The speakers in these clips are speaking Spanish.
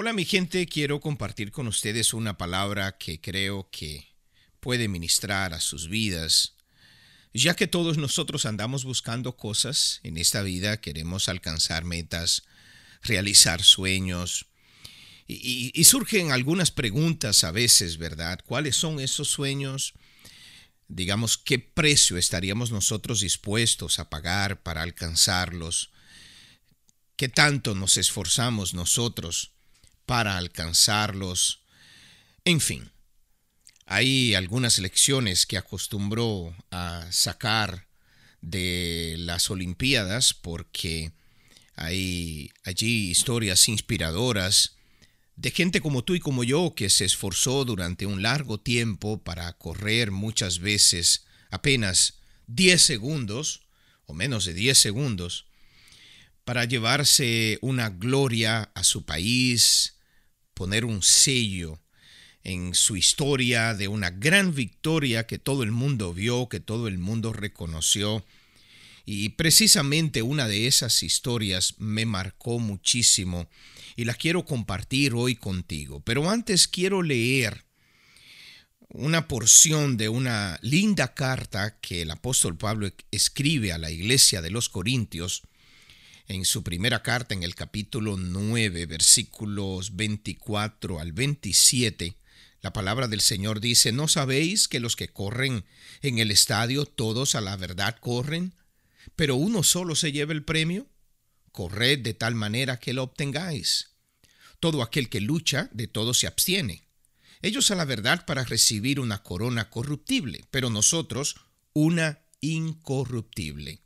Hola mi gente, quiero compartir con ustedes una palabra que creo que puede ministrar a sus vidas, ya que todos nosotros andamos buscando cosas en esta vida, queremos alcanzar metas, realizar sueños, y, surgen algunas preguntas a veces, ¿verdad? ¿Cuáles son esos sueños? Digamos, ¿qué precio estaríamos nosotros dispuestos a pagar para alcanzarlos? ¿Qué tanto nos esforzamos nosotros para alcanzarlos? En fin, hay algunas lecciones que acostumbró a sacar de las Olimpiadas porque hay allí historias inspiradoras de gente como tú y como yo que se esforzó durante un largo tiempo para correr muchas veces apenas 10 segundos o menos de 10 segundos para llevarse una gloria a su país, poner un sello en su historia de una gran victoria que todo el mundo vio, que todo el mundo reconoció. Y precisamente una de esas historias me marcó muchísimo y la quiero compartir hoy contigo. Pero antes quiero leer una porción de una linda carta que el apóstol Pablo escribe a la iglesia de los Corintios en su primera carta en el capítulo 9 versículos 24 al 27. La palabra del Señor dice, ¿no sabéis que los que corren en el estadio todos a la verdad corren, pero uno solo se lleva el premio? corred de tal manera que lo obtengáis. Todo aquel que lucha, de todo se abstiene. Ellos a la verdad para recibir una corona corruptible, pero nosotros una incorruptible.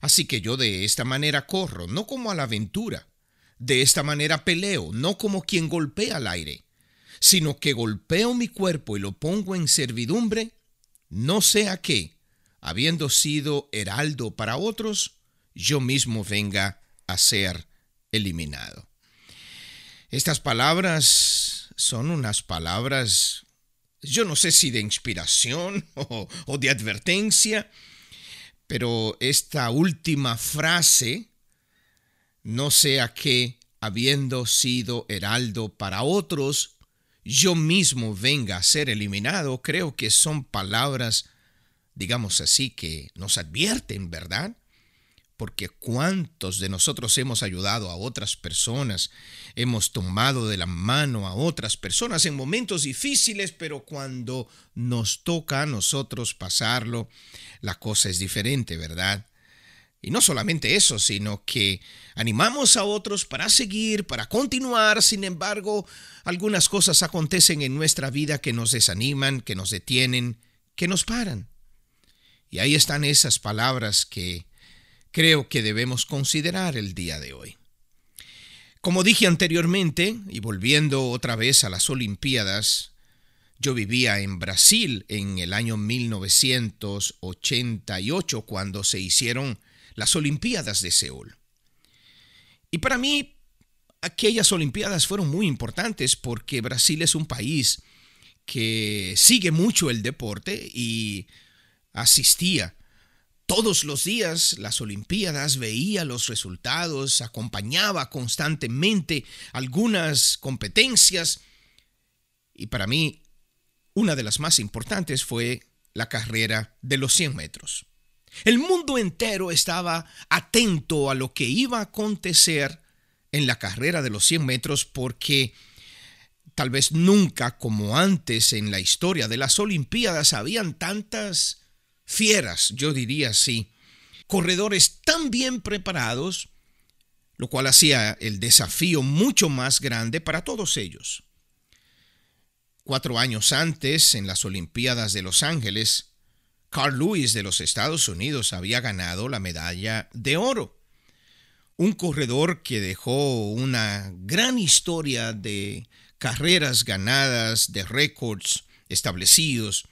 Así que yo de esta manera corro, no como a la aventura. De esta manera peleo, no como quien golpea al aire, sino que golpeo mi cuerpo y lo pongo en servidumbre, no sea que, habiendo sido heraldo para otros, yo mismo venga a ser eliminado. Estas palabras son unas palabras, yo no sé si de inspiración o, de advertencia, pero esta última frase, no sea que, habiendo sido heraldo para otros, yo mismo venga a ser eliminado, creo que son palabras, digamos así, que nos advierten, ¿verdad? Porque cuántos de nosotros hemos ayudado a otras personas, hemos tomado de la mano a otras personas en momentos difíciles, pero cuando nos toca a nosotros pasarlo, la cosa es diferente, ¿verdad? Y no solamente eso, sino que animamos a otros para seguir, para continuar, sin embargo, algunas cosas acontecen en nuestra vida que nos desaniman, que nos detienen, que nos paran. Y ahí están esas palabras que creo que debemos considerar el día de hoy. Como dije anteriormente, y volviendo otra vez a las Olimpiadas, yo vivía en Brasil en el año 1988 cuando se hicieron las Olimpiadas de Seúl. Y para mí, aquellas Olimpiadas fueron muy importantes porque Brasil es un país que sigue mucho el deporte y asistía todos los días las Olimpiadas, veía los resultados, acompañaba constantemente algunas competencias y para mí una de las más importantes fue la carrera de los 100 metros. El mundo entero estaba atento a lo que iba a acontecer en la carrera de los 100 metros porque tal vez nunca como antes en la historia de las Olimpiadas habían tantas fieras, yo diría así, corredores tan bien preparados, lo cual hacía el desafío mucho más grande para todos ellos. Cuatro años antes, en las Olimpiadas de Los Ángeles, Carl Lewis de los Estados Unidos había ganado la medalla de oro. Un corredor que dejó una gran historia de carreras ganadas, de récords establecidos,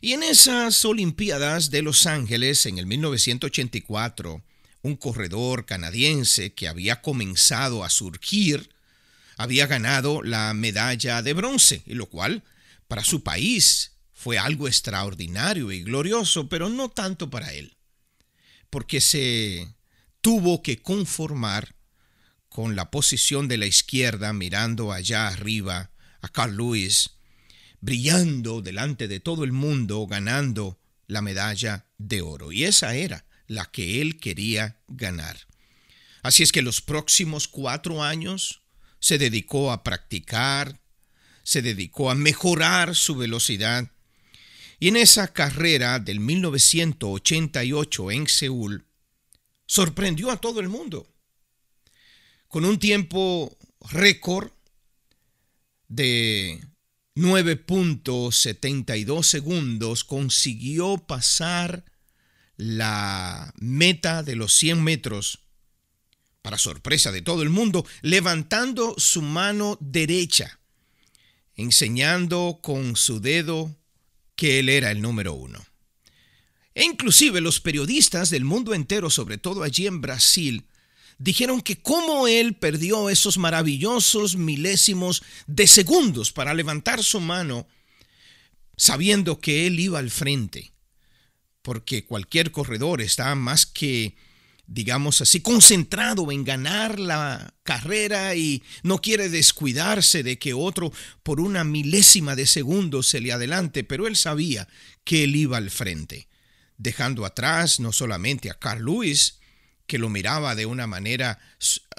y en esas Olimpiadas de Los Ángeles en el 1984, un corredor canadiense que había comenzado a surgir había ganado la medalla de bronce, y lo cual para su país fue algo extraordinario y glorioso, pero no tanto para él, porque se tuvo que conformar con la posición de la izquierda mirando allá arriba a Carl Lewis, brillando delante de todo el mundo, ganando la medalla de oro. Y esa era la que él quería ganar. Así es que los próximos cuatro años se dedicó a practicar, se dedicó a mejorar su velocidad. Y en esa carrera del 1988 en Seúl, sorprendió a todo el mundo. Con un tiempo récord de 9.72 segundos, consiguió pasar la meta de los 100 metros, para sorpresa de todo el mundo, levantando su mano derecha enseñando con su dedo que él era el número uno. E inclusive los periodistas del mundo entero, sobre todo allí en Brasil, dijeron que cómo él perdió esos maravillosos milésimos de segundos para levantar su mano sabiendo que él iba al frente, porque cualquier corredor está más que digamos así, concentrado en ganar la carrera y no quiere descuidarse de que otro por una milésima de segundo se le adelante, pero él sabía que él iba al frente, dejando atrás no solamente a Carl Lewis, que lo miraba de una manera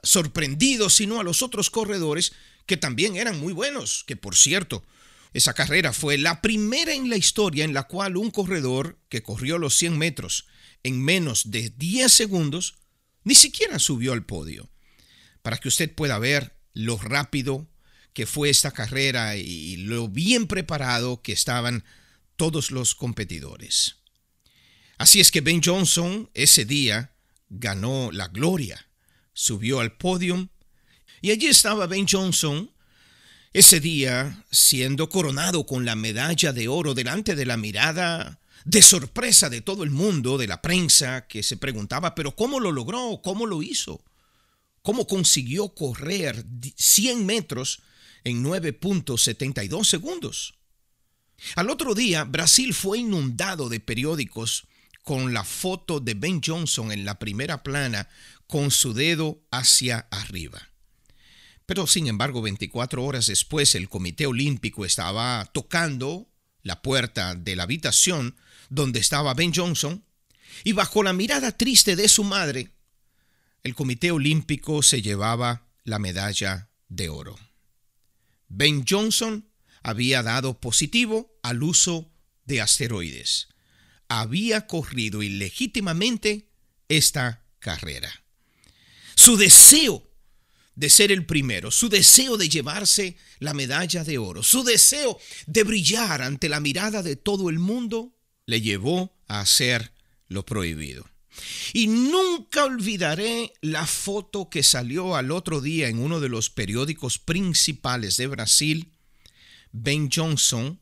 sorprendido, sino a los otros corredores que también eran muy buenos, que por cierto, esa carrera fue la primera en la historia en la cual un corredor que corrió los 100 metros en menos de 10 segundos, ni siquiera subió al podio. Para que usted pueda ver lo rápido que fue esta carrera y lo bien preparado que estaban todos los competidores. Así es que Ben Johnson ese día ganó la gloria, subió al podio y allí estaba Ben Johnson ese día siendo coronado con la medalla de oro delante de la mirada de sorpresa de todo el mundo, de la prensa, que se preguntaba, pero ¿cómo lo logró? ¿Cómo lo hizo? ¿Cómo consiguió correr 100 metros en 9.72 segundos? Al otro día, Brasil fue inundado de periódicos con la foto de Ben Johnson en la primera plana con su dedo hacia arriba. Pero sin embargo, 24 horas después, el Comité Olímpico estaba tocando la puerta de la habitación donde estaba Ben Johnson, y bajo la mirada triste de su madre, el Comité Olímpico se llevaba la medalla de oro. Ben Johnson había dado positivo al uso de asteroides. Había corrido ilegítimamente esta carrera. Su deseo de ser el primero, su deseo de llevarse la medalla de oro, su deseo de brillar ante la mirada de todo el mundo, le llevó a hacer lo prohibido. Y nunca olvidaré la foto que salió al otro día en uno de los periódicos principales de Brasil. Ben Johnson,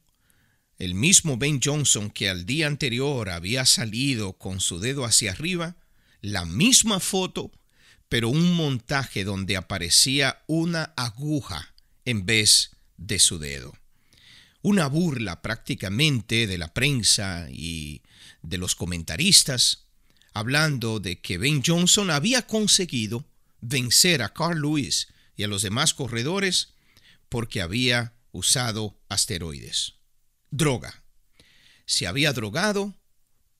el mismo Ben Johnson que al día anterior había salido con su dedo hacia arriba, la misma foto, pero un montaje donde aparecía una aguja en vez de su dedo una burla prácticamente de la prensa y de los comentaristas, hablando de que Ben Johnson había conseguido vencer a Carl Lewis y a los demás corredores porque había usado asteroides. Droga. Se había drogado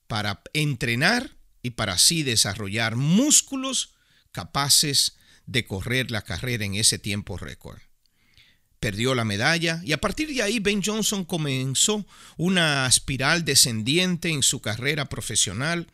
para entrenar y para así desarrollar músculos capaces de correr la carrera en ese tiempo récord perdió la medalla y a partir de ahí Ben Johnson comenzó una espiral descendiente en su carrera profesional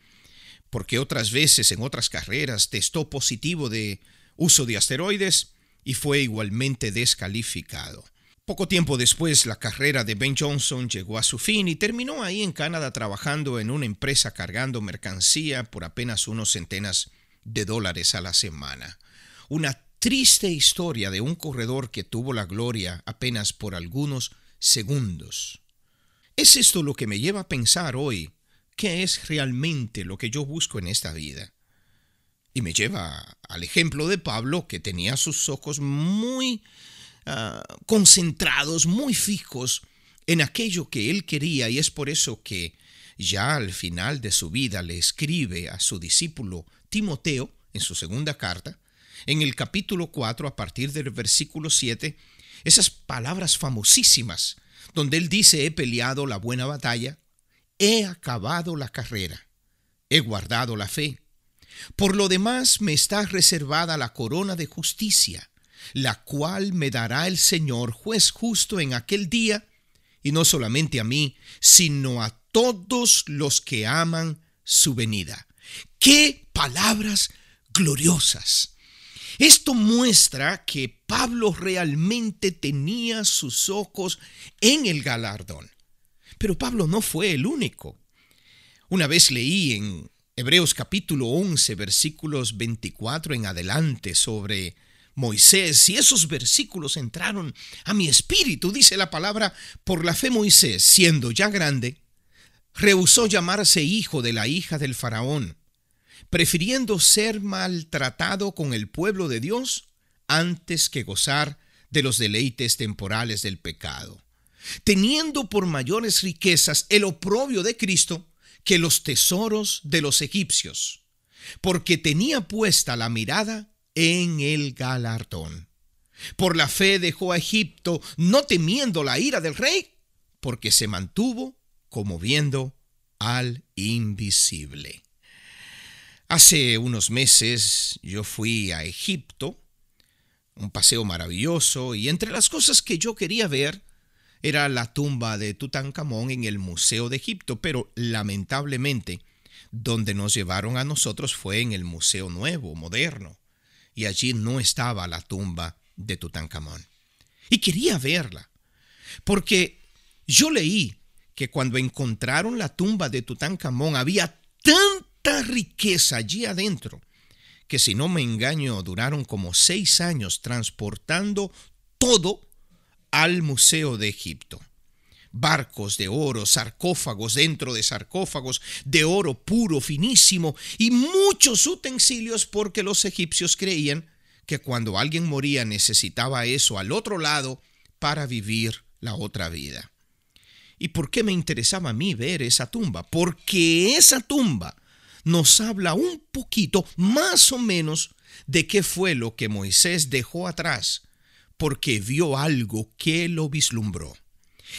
porque otras veces en otras carreras testó positivo de uso de asteroides y fue igualmente descalificado. Poco tiempo después la carrera de Ben Johnson llegó a su fin y terminó ahí en Canadá trabajando en una empresa cargando mercancía por apenas unos centenas de dólares a la semana. Una triste historia de un corredor que tuvo la gloria apenas por algunos segundos. ¿Es esto lo que me lleva a pensar hoy qué es realmente lo que yo busco en esta vida? Y me lleva al ejemplo de Pablo que tenía sus ojos muy ah, concentrados, muy fijos en aquello que él quería y es por eso que ya al final de su vida le escribe a su discípulo Timoteo en su segunda carta, en el capítulo 4 a partir del versículo 7 esas palabras famosísimas donde él dice he peleado la buena batalla, he acabado la carrera, he guardado la fe. Por lo demás me está reservada la corona de justicia, la cual me dará el Señor juez justo en aquel día, y no solamente a mí, sino a todos los que aman su venida. ¡Qué palabras gloriosas! Esto muestra que Pablo realmente tenía sus ojos en el galardón. Pero Pablo no fue el único. Una vez leí en Hebreos capítulo 11 versículos 24 en adelante sobre Moisés y esos versículos entraron a mi espíritu, dice la palabra, por la fe Moisés, siendo ya grande, rehusó llamarse hijo de la hija del faraón prefiriendo ser maltratado con el pueblo de Dios antes que gozar de los deleites temporales del pecado, teniendo por mayores riquezas el oprobio de Cristo que los tesoros de los egipcios, porque tenía puesta la mirada en el galardón. Por la fe dejó a Egipto, no temiendo la ira del rey, porque se mantuvo como viendo al invisible. Hace unos meses yo fui a Egipto, un paseo maravilloso, y entre las cosas que yo quería ver era la tumba de Tutankamón en el Museo de Egipto, pero lamentablemente donde nos llevaron a nosotros fue en el Museo Nuevo, moderno, y allí no estaba la tumba de Tutankamón. Y quería verla, porque yo leí que cuando encontraron la tumba de Tutankamón había tan riqueza allí adentro, que si no me engaño duraron como seis años transportando todo al Museo de Egipto. Barcos de oro, sarcófagos dentro de sarcófagos, de oro puro, finísimo, y muchos utensilios porque los egipcios creían que cuando alguien moría necesitaba eso al otro lado para vivir la otra vida. ¿Y por qué me interesaba a mí ver esa tumba? Porque esa tumba nos habla un poquito, más o menos, de qué fue lo que Moisés dejó atrás, porque vio algo que lo vislumbró.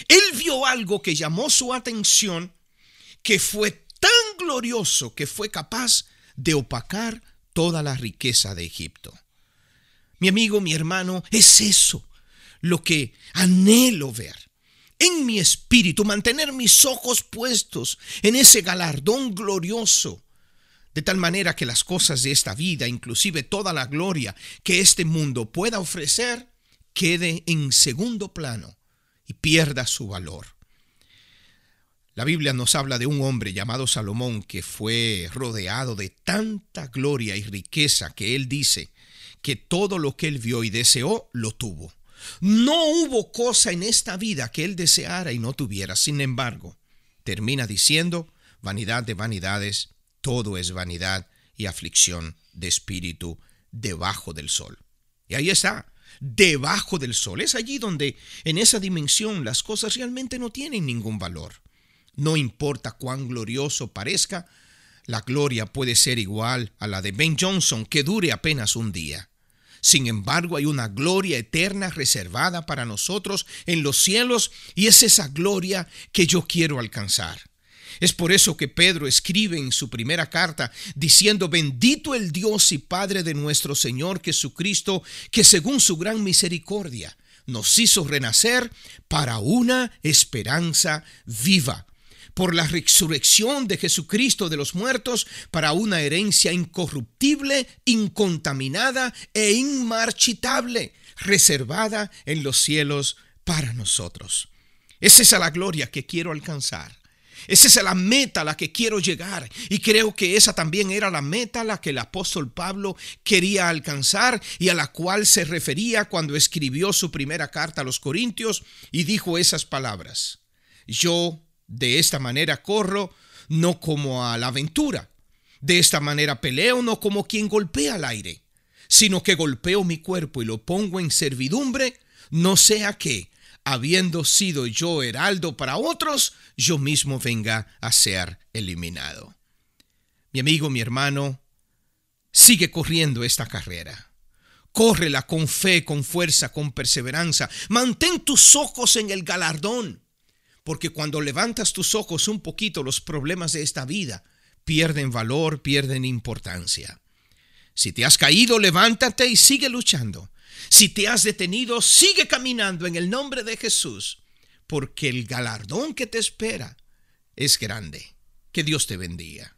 Él vio algo que llamó su atención, que fue tan glorioso que fue capaz de opacar toda la riqueza de Egipto. Mi amigo, mi hermano, es eso lo que anhelo ver en mi espíritu, mantener mis ojos puestos en ese galardón glorioso de tal manera que las cosas de esta vida, inclusive toda la gloria que este mundo pueda ofrecer, quede en segundo plano y pierda su valor. La Biblia nos habla de un hombre llamado Salomón que fue rodeado de tanta gloria y riqueza que él dice que todo lo que él vio y deseó lo tuvo. No hubo cosa en esta vida que él deseara y no tuviera. Sin embargo, termina diciendo, vanidad de vanidades, todo es vanidad y aflicción de espíritu debajo del sol. Y ahí está, debajo del sol. Es allí donde en esa dimensión las cosas realmente no tienen ningún valor. No importa cuán glorioso parezca, la gloria puede ser igual a la de Ben Johnson, que dure apenas un día. Sin embargo, hay una gloria eterna reservada para nosotros en los cielos y es esa gloria que yo quiero alcanzar. Es por eso que Pedro escribe en su primera carta diciendo, bendito el Dios y Padre de nuestro Señor Jesucristo, que según su gran misericordia nos hizo renacer para una esperanza viva por la resurrección de Jesucristo de los muertos para una herencia incorruptible, incontaminada e inmarchitable, reservada en los cielos para nosotros. Es esa la gloria que quiero alcanzar. Esa es la meta a la que quiero llegar. Y creo que esa también era la meta a la que el apóstol Pablo quería alcanzar y a la cual se refería cuando escribió su primera carta a los Corintios y dijo esas palabras. Yo de esta manera corro, no como a la aventura. De esta manera peleo, no como quien golpea al aire, sino que golpeo mi cuerpo y lo pongo en servidumbre, no sea que, habiendo sido yo heraldo para otros, yo mismo venga a ser eliminado. Mi amigo, mi hermano, sigue corriendo esta carrera. Córrela con fe, con fuerza, con perseverancia. Mantén tus ojos en el galardón. Porque cuando levantas tus ojos un poquito, los problemas de esta vida pierden valor, pierden importancia. Si te has caído, levántate y sigue luchando. Si te has detenido, sigue caminando en el nombre de Jesús, porque el galardón que te espera es grande. Que Dios te bendiga.